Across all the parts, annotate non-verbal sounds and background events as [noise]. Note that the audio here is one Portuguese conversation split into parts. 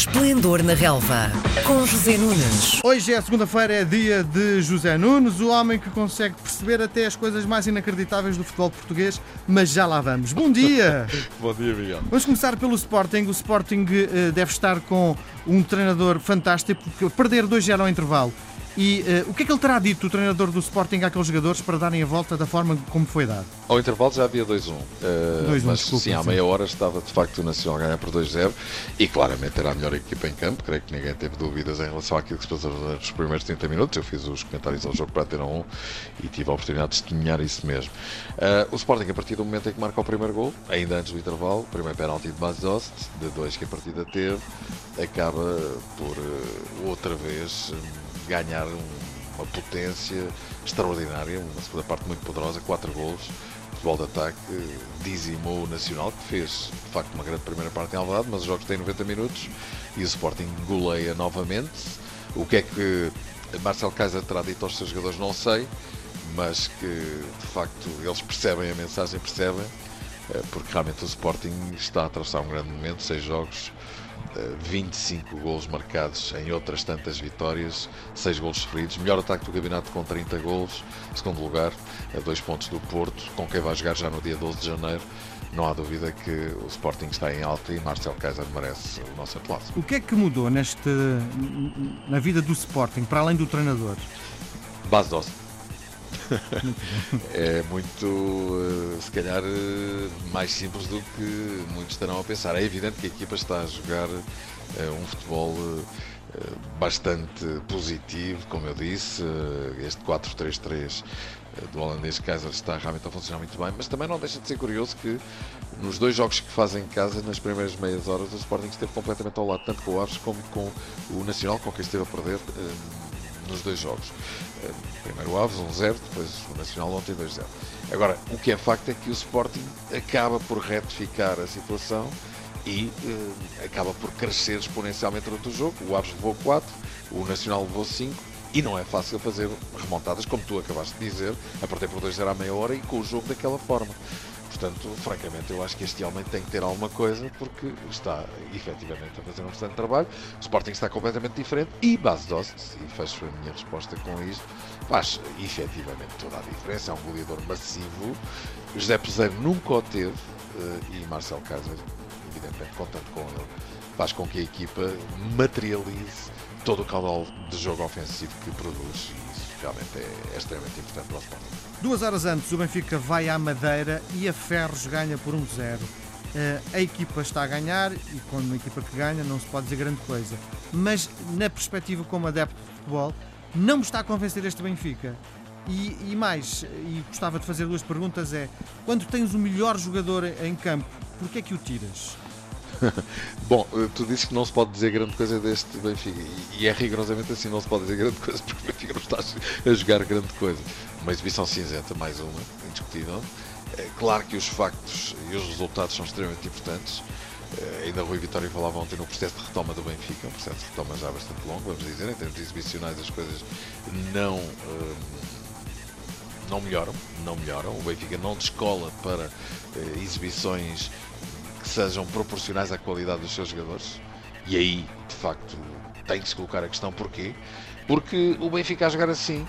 Esplendor na Relva, com José Nunes. Hoje é segunda-feira, é dia de José Nunes, o homem que consegue perceber até as coisas mais inacreditáveis do futebol português, mas já lá vamos. Bom dia! [laughs] Bom dia, Miguel. Vamos começar pelo Sporting. O Sporting eh, deve estar com um treinador fantástico, porque perder 2-0 ao intervalo e uh, o que é que ele terá dito, o treinador do Sporting, àqueles jogadores para darem a volta da forma como foi dado? Ao intervalo já havia 2-1. Uh, mas desculpa, sim, à meia hora estava de facto o Nacional a ganhar por 2-0 e claramente era a melhor equipa em campo. Creio que ninguém teve dúvidas em relação àquilo que se passou nos primeiros 30 minutos. Eu fiz os comentários ao jogo para ter um e tive a oportunidade de testemunhar isso mesmo. Uh, o Sporting, a partir do momento em que marca o primeiro gol, ainda antes do intervalo, primeiro penalti de Bazost, de dois que a partida teve, acaba por outra vez ganhar um uma potência extraordinária, uma segunda parte muito poderosa, quatro golos, futebol de ataque, dizimou o Nacional, que fez de facto uma grande primeira parte em Alvalade, mas os jogos têm 90 minutos e o Sporting goleia novamente. O que é que Marcel Kaiser terá dito aos seus jogadores, não sei, mas que de facto eles percebem a mensagem, percebem, eh, porque realmente o Sporting está a atravessar um grande momento, seis jogos 25 golos marcados em outras tantas vitórias, 6 golos sofridos, melhor ataque do campeonato com 30 golos, segundo lugar, a 2 pontos do Porto, com quem vai jogar já no dia 12 de janeiro. Não há dúvida que o Sporting está em alta e Marcel Kaiser merece o nosso aplauso. O que é que mudou neste, na vida do Sporting, para além do treinador? Base doce [laughs] é muito, eh, se calhar, eh, mais simples do que muitos estarão a pensar. É evidente que a equipa está a jogar eh, um futebol bastante positivo, como eu disse. Este 4-3-3 do holandês Kaiser está realmente a funcionar muito bem, mas também não deixa de ser curioso que nos dois jogos que fazem em casa, nas primeiras meias horas, o Sporting esteve completamente ao lado, tanto com o Aves como com o Nacional, com quem esteve a perder nos dois jogos. Eh, primeiro o Aves 1-0, depois o Nacional ontem 2-0. Agora, o que é facto é que o Sporting acaba por retificar a situação e eh, acaba por crescer exponencialmente durante o jogo. O Aves levou 4, o Nacional levou 5 e não é fácil fazer remontadas, como tu acabaste de dizer, a partir por 2-0 à meia hora e com o jogo daquela forma. Portanto, francamente, eu acho que este homem tem que ter alguma coisa porque está efetivamente a fazer um excelente trabalho. O Sporting está completamente diferente e Bas Dost, e fecho a minha resposta com isto, faz efetivamente toda a diferença. É um goleador massivo. José Peseiro nunca o teve eh, e Marcel Kaiser, evidentemente, contando com ele, faz com que a equipa materialize todo o caudal de jogo ofensivo que produz e isso realmente é, é extremamente importante para o Sporting. Duas horas antes, o Benfica vai à Madeira e a Ferros ganha por 1-0. Uh, a equipa está a ganhar e quando uma equipa que ganha não se pode dizer grande coisa. Mas na perspectiva como adepto de futebol, não me está a convencer este Benfica. E, e, mais, e gostava de fazer duas perguntas: é quando tens o melhor jogador em campo, porquê é que o tiras? [laughs] Bom, eh, tu disse que não se pode dizer grande coisa deste Benfica e é rigorosamente assim, não se pode dizer grande [laughs] coisa porque o Benfica não está a jogar grande coisa. Uma exibição cinzenta, mais uma, indiscutível. É claro que os factos e os resultados são extremamente importantes. Eh, ainda Rui Vitória falava ontem no processo de retoma do Benfica, um processo de retoma já bastante longo, vamos dizer, em termos exibicionais as coisas não, hum, não melhoram, não melhoram. O Benfica não descola para eh, exibições sejam proporcionais à qualidade dos seus jogadores. E aí, de facto, tem que se colocar a questão porquê. Porque o Benfica a jogar assim,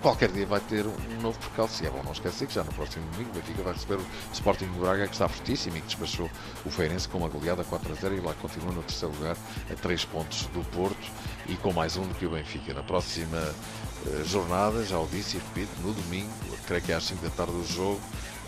qualquer dia vai ter um novo percalço. E é bom não esquecer que já no próximo domingo o Benfica vai receber o Sporting de Braga, que está fortíssimo e que despachou o Feirense com uma goleada 4 a 0 e lá continua no terceiro lugar a 3 pontos do Porto e com mais um do que o Benfica. Na próxima uh, jornada, já o disse e repito, no domingo, creio que é às 5 da tarde do jogo,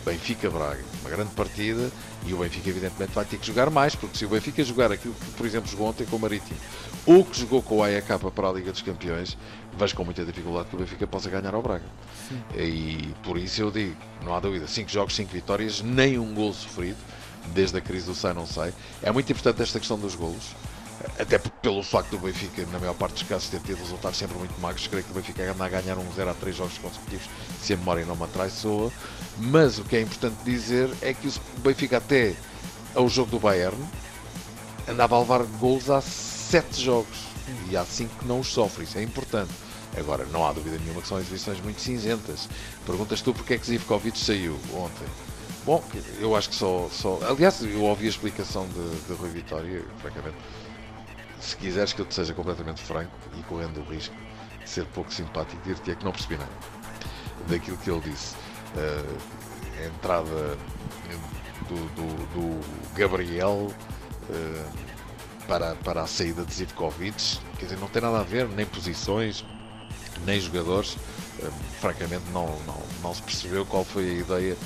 Benfica-Braga. Uma grande partida e o Benfica, evidentemente, vai ter que jogar mais, porque se o Benfica jogar aquilo que, por exemplo, jogou ontem com o Marítimo ou que jogou com o AEK para a Liga dos Campeões, vejo com muita dificuldade que o Benfica possa ganhar ao Braga. Sim. E por isso eu digo, não há dúvida, 5 jogos, 5 vitórias, nem um gol sofrido, desde a crise do sai não sai. É muito importante esta questão dos golos até pelo facto do Benfica, na maior parte dos casos, ter tido resultados sempre muito magros. Creio que o Benfica anda a ganhar um 0 a 3 jogos consecutivos, se a memória não me atraiçoa. Mas o que é importante dizer é que o Benfica, até ao jogo do Bayern, andava a levar gols há 7 jogos e há 5 que não os sofre. Isso é importante. Agora, não há dúvida nenhuma que são exibições muito cinzentas. Perguntas tu porque é que Zivkovic saiu ontem. Bom, eu acho que só, só. Aliás, eu ouvi a explicação de, de Rui Vitória, francamente se quiseres que eu te seja completamente franco e correndo o risco de ser pouco simpático, dir-te é que não percebi nada daquilo que ele disse. Uh, a entrada do, do, do Gabriel uh, para, para a saída de Zivkovic, quer dizer, não tem nada a ver, nem posições, nem jogadores. Uh, francamente, não, não, não se percebeu qual foi a ideia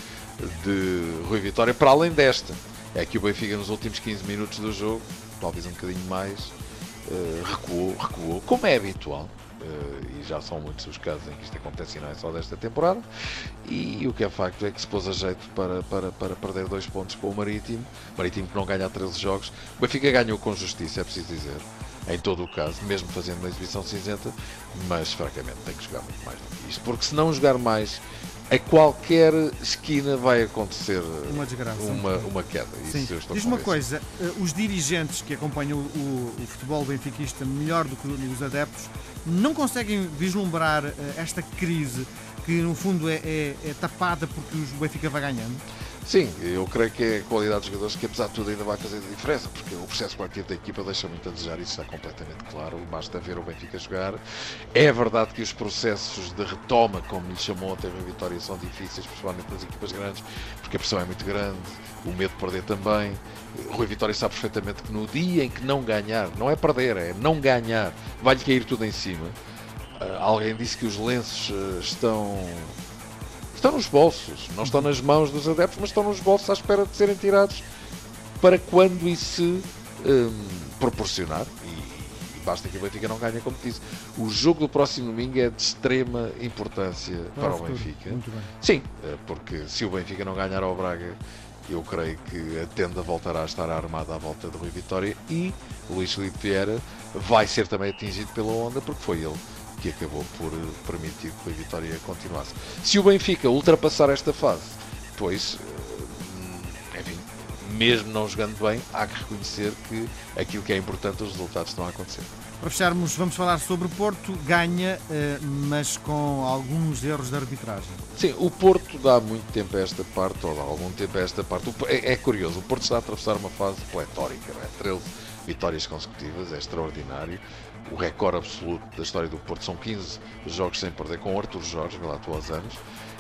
de Rui Vitória, para além desta. É que o Benfica, nos últimos 15 minutos do jogo, talvez um bocadinho mais, recuou, recuou, como é habitual. Uh, e já são muitos os casos em que isto acontece e não é só desta temporada. E, e o que é facto é que se pôs a jeito para, para, para perder dois pontos com o Marítimo. Marítimo que não ganha há 13 jogos. O Benfica ganhou com justiça, é preciso dizer. Em todo o caso, mesmo fazendo uma exibição cinzenta, mas francamente tem que jogar muito mais do que isto, porque se não jogar mais, a qualquer esquina vai acontecer uma, desgraça, uma, uma queda. Sim. Diz uma coisa, eh, os dirigentes que acompanham o, o, futebol benfiquista melhor do que os adeptos não conseguem vislumbrar eh, esta crise que no fundo é, é, é tapada porque o Benfica vai ganhando? Sim, eu creio que é a qualidade dos jogadores que, apesar de tudo, ainda vai fazer diferença, porque o processo coletivo da equipa deixa muito a desejar, isso está completamente claro. Basta ver o Benfica jogar. É verdade que os processos de retoma, como lhe chamou ontem a vitória, são difíceis, principalmente nas equipas grandes, porque a pressão é muito grande, o medo de perder também. Rui Vitória sabe perfeitamente que no dia em que não ganhar, não é perder, é não ganhar, vai-lhe cair tudo em cima. Uh, alguém disse que os lenços uh, estão estão nos bolsos, não estão nas mãos dos adeptos, mas estão nos bolsos à espera de serem tirados para quando isso se um, proporcionar. E, e, basta que o Benfica não ganhe, como disse. O jogo do próximo domingo é de extrema importância para o Benfica. Sim, eh, porque se o Benfica não ganhar ao Braga, eu creio que a tenda voltará a estar armada à volta do Rui Vitória e Luís Felipe Vieira vai ser também atingido pela onda, porque foi ele que acabou por eh, permitir que a Vitória continuasse. Se o Benfica ultrapassar esta fase, pois, eh, enfim, mesmo não jogando bem, há que reconhecer que aquilo que é importante, os resultados estão a acontecer. Para fecharmos, vamos falar sobre o Porto. Ganha, eh, mas com alguns erros de arbitragem. Sim, o Porto dá muito tempo a esta parte, ou dá algum tempo a esta parte. É, é curioso, o Porto está a atravessar uma fase pletórica, não é? 13 vitórias consecutivas, é extraordinário. O recorde absoluto da história do Porto são 15 jogos sem perder com Arthur Jorge, lá atuou aos anos,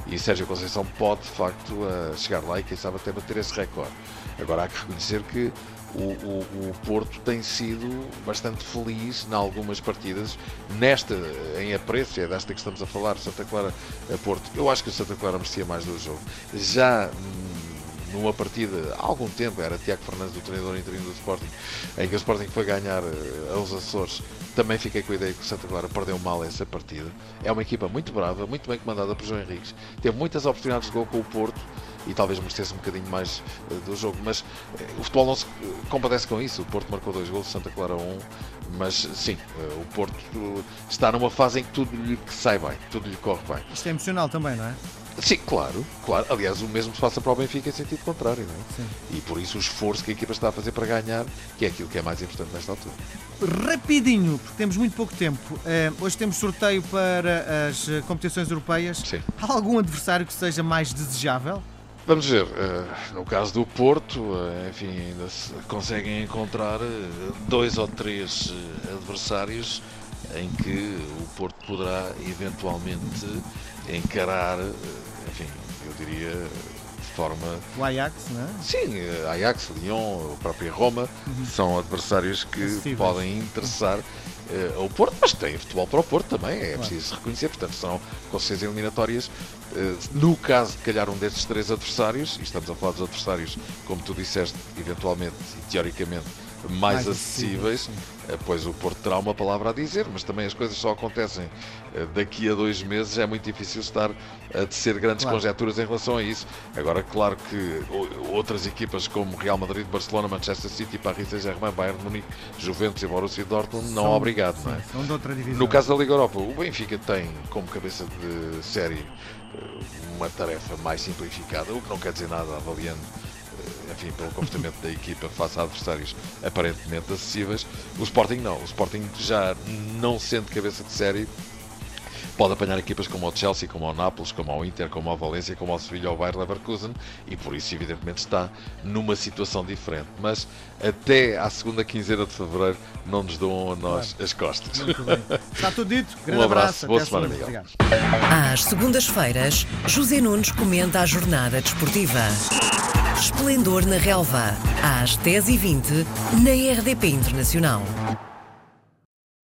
e Sérgio Conceição pode de facto chegar lá e quem sabe até bater esse recorde. Agora há que reconhecer que o, o, o, Porto tem sido bastante feliz em algumas partidas. Nesta, em apreço, é desta que estamos a falar, Santa Clara a Porto. Eu acho que o Santa Clara merecia mais do jogo. Já numa partida há algum tempo, era Tiago Fernandes, o treinador interino do Sporting, em que o Sporting foi ganhar uh, aos Açores, também fiquei com a ideia que o Santa Clara perdeu mal essa partida. É uma equipa muito brava, muito bem comandada por João Henriques, teve muitas oportunidades de gol com o Porto e talvez merecesse um bocadinho mais uh, do jogo, mas uh, o futebol não se compadece com isso. O Porto marcou dois gols, Santa Clara um, mas sim, o Porto está numa fase em que tudo lhe sai bem, tudo lhe corre bem. Isto é emocional também, não é? Sim, claro, claro. Aliás, o mesmo se passa para o Benfica em sentido contrário, não é? Sim. E por isso o esforço que a equipa está a fazer para ganhar, que é aquilo que é mais importante nesta altura. Rapidinho, porque temos muito pouco tempo. Uh, hoje temos sorteio para as eh, competições europeias. Sim. Há algum adversário que seja mais desejável? Vamos ver, uh, no caso do Porto, enfim, ainda se conseguem encontrar dois ou três adversários em que o Porto poderá eventualmente encarar enfim, eu diria de forma. O Ajax, não é? Sim, eh, Ajax, Lyon, a própria Roma, uhum. são adversários que podem interessar uh, ao Porto, mas tem futebol para o Porto também, é claro. preciso reconhecer, portanto são consciências eliminatórias. Uh, no caso de calhar um destes três adversários, e estamos a falar dos adversários, como tu disseste, eventualmente e teoricamente mais, mais acessíveis, eh, pois o Porto terá uma palavra a dizer, mas também as coisas só acontecem eh, daqui a dois meses, é muito difícil estar a tecer grandes claro. conjecturas em relação a isso. Agora, claro que outras equipas como Real Madrid, Barcelona, Manchester City, Paris Saint-Germain, Bayern Munique, Juventus e Borussia Dortmund, não são, obrigado, sim, não é? São de outra divisão. No caso da Liga Europa, o Benfica tem como cabeça de série eh, uma tarefa mais simplificada, o que não quer dizer nada avaliando enfim, pelo comportamento da equipa face a adversários aparentemente acessíveis. O Sporting não. O Sporting já não sendo cabeça de série pode apanhar equipas como o Chelsea, como o Nápoles, como o Inter, como o Valência, como o Sevilha ou o Bayer Leverkusen e por isso evidentemente está numa situação diferente. Mas até à segunda quinzena de Fevereiro não nos dão a nós as costas. Muito bem. Está tudo dito. [laughs] Grande Um abraço, boa Até semana. Miguel. Obrigado. Às segundas-feiras, José Nunes comenta a jornada desportiva. Esplendor na Relva, às 10h20, na RDP Internacional.